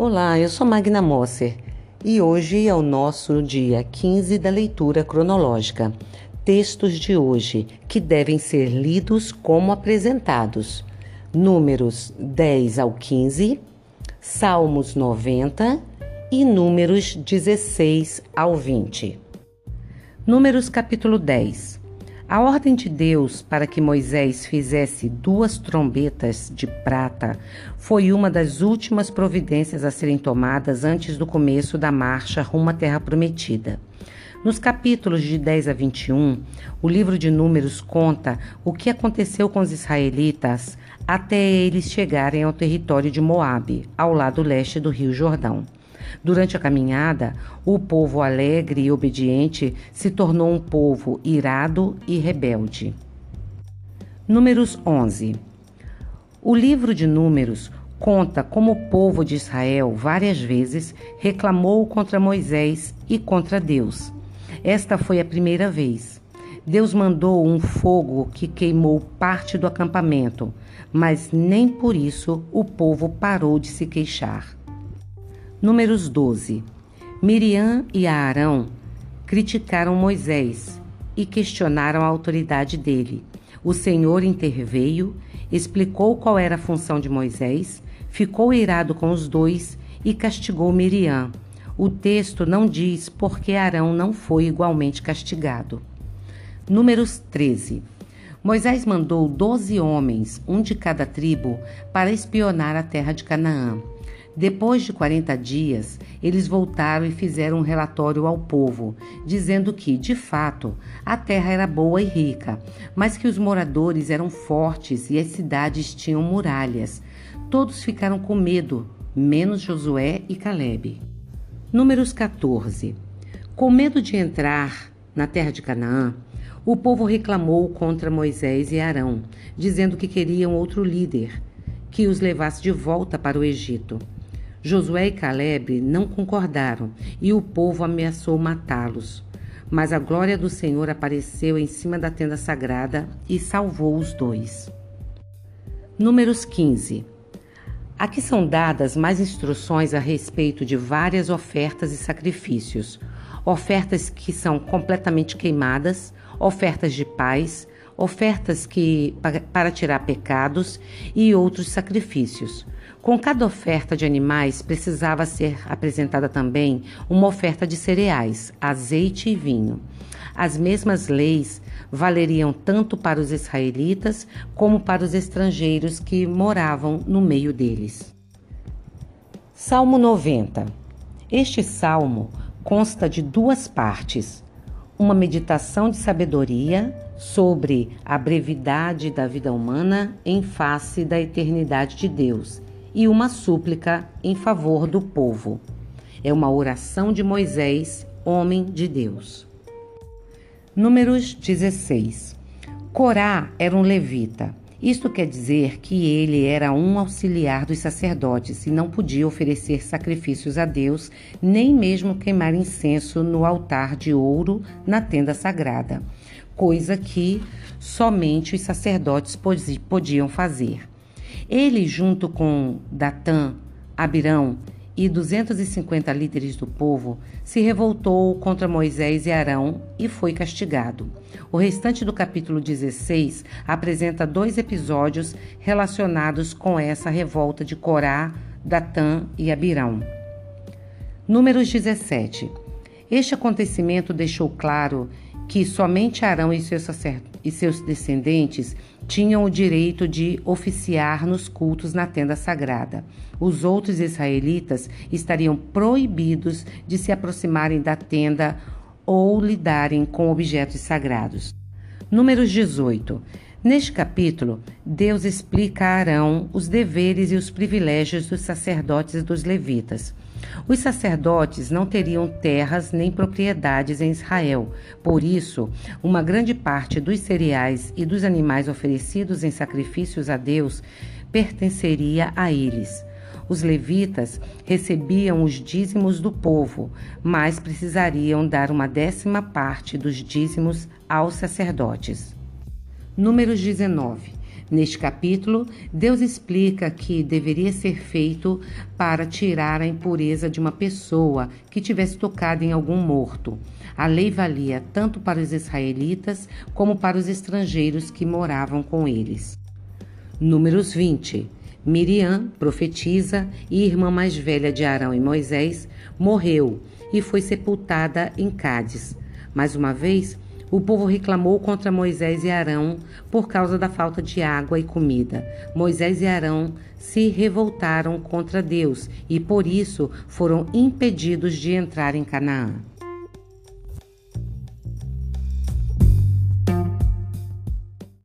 Olá, eu sou Magna Mosser e hoje é o nosso dia 15 da leitura cronológica. Textos de hoje que devem ser lidos como apresentados: Números 10 ao 15, Salmos 90 e Números 16 ao 20. Números capítulo 10. A ordem de Deus para que Moisés fizesse duas trombetas de prata foi uma das últimas providências a serem tomadas antes do começo da marcha rumo à Terra Prometida. Nos capítulos de 10 a 21, o livro de Números conta o que aconteceu com os israelitas até eles chegarem ao território de Moabe, ao lado leste do Rio Jordão. Durante a caminhada, o povo alegre e obediente se tornou um povo irado e rebelde. Números 11. O livro de Números conta como o povo de Israel várias vezes reclamou contra Moisés e contra Deus. Esta foi a primeira vez. Deus mandou um fogo que queimou parte do acampamento, mas nem por isso o povo parou de se queixar. Números 12. Miriam e Arão criticaram Moisés e questionaram a autoridade dele. O Senhor interveio, explicou qual era a função de Moisés, ficou irado com os dois e castigou Miriam. O texto não diz por que Arão não foi igualmente castigado. Números 13. Moisés mandou doze homens, um de cada tribo, para espionar a terra de Canaã. Depois de 40 dias, eles voltaram e fizeram um relatório ao povo, dizendo que, de fato, a terra era boa e rica, mas que os moradores eram fortes e as cidades tinham muralhas. Todos ficaram com medo, menos Josué e Caleb. Números 14. Com medo de entrar na terra de Canaã, o povo reclamou contra Moisés e Arão, dizendo que queriam outro líder, que os levasse de volta para o Egito. Josué e Caleb não concordaram e o povo ameaçou matá-los. Mas a glória do Senhor apareceu em cima da tenda sagrada e salvou os dois. Números 15. Aqui são dadas mais instruções a respeito de várias ofertas e sacrifícios. Ofertas que são completamente queimadas, ofertas de paz, ofertas que para tirar pecados e outros sacrifícios. Com cada oferta de animais precisava ser apresentada também uma oferta de cereais, azeite e vinho. As mesmas leis valeriam tanto para os israelitas como para os estrangeiros que moravam no meio deles. Salmo 90. Este salmo consta de duas partes: uma meditação de sabedoria sobre a brevidade da vida humana em face da eternidade de Deus e uma súplica em favor do povo. É uma oração de Moisés, homem de Deus. Números 16. Corá era um levita. Isto quer dizer que ele era um auxiliar dos sacerdotes e não podia oferecer sacrifícios a Deus, nem mesmo queimar incenso no altar de ouro na tenda sagrada coisa que somente os sacerdotes podiam fazer. Ele, junto com Datã, Abirão e 250 líderes do povo, se revoltou contra Moisés e Arão e foi castigado. O restante do capítulo 16 apresenta dois episódios relacionados com essa revolta de Corá, Datã e Abirão. Números 17. Este acontecimento deixou claro que somente Arão e seus, e seus descendentes tinham o direito de oficiar nos cultos na tenda sagrada. Os outros israelitas estariam proibidos de se aproximarem da tenda ou lidarem com objetos sagrados. Números 18. Neste capítulo, Deus explica a Arão os deveres e os privilégios dos sacerdotes e dos levitas. Os sacerdotes não teriam terras nem propriedades em Israel. Por isso, uma grande parte dos cereais e dos animais oferecidos em sacrifícios a Deus pertenceria a eles. Os levitas recebiam os dízimos do povo, mas precisariam dar uma décima parte dos dízimos aos sacerdotes. Números 19. Neste capítulo, Deus explica que deveria ser feito para tirar a impureza de uma pessoa que tivesse tocado em algum morto. A lei valia tanto para os israelitas como para os estrangeiros que moravam com eles. Números 20. Miriam, profetisa e irmã mais velha de Arão e Moisés, morreu e foi sepultada em Cádiz. Mais uma vez, o povo reclamou contra Moisés e Arão por causa da falta de água e comida. Moisés e Arão se revoltaram contra Deus e por isso foram impedidos de entrar em Canaã.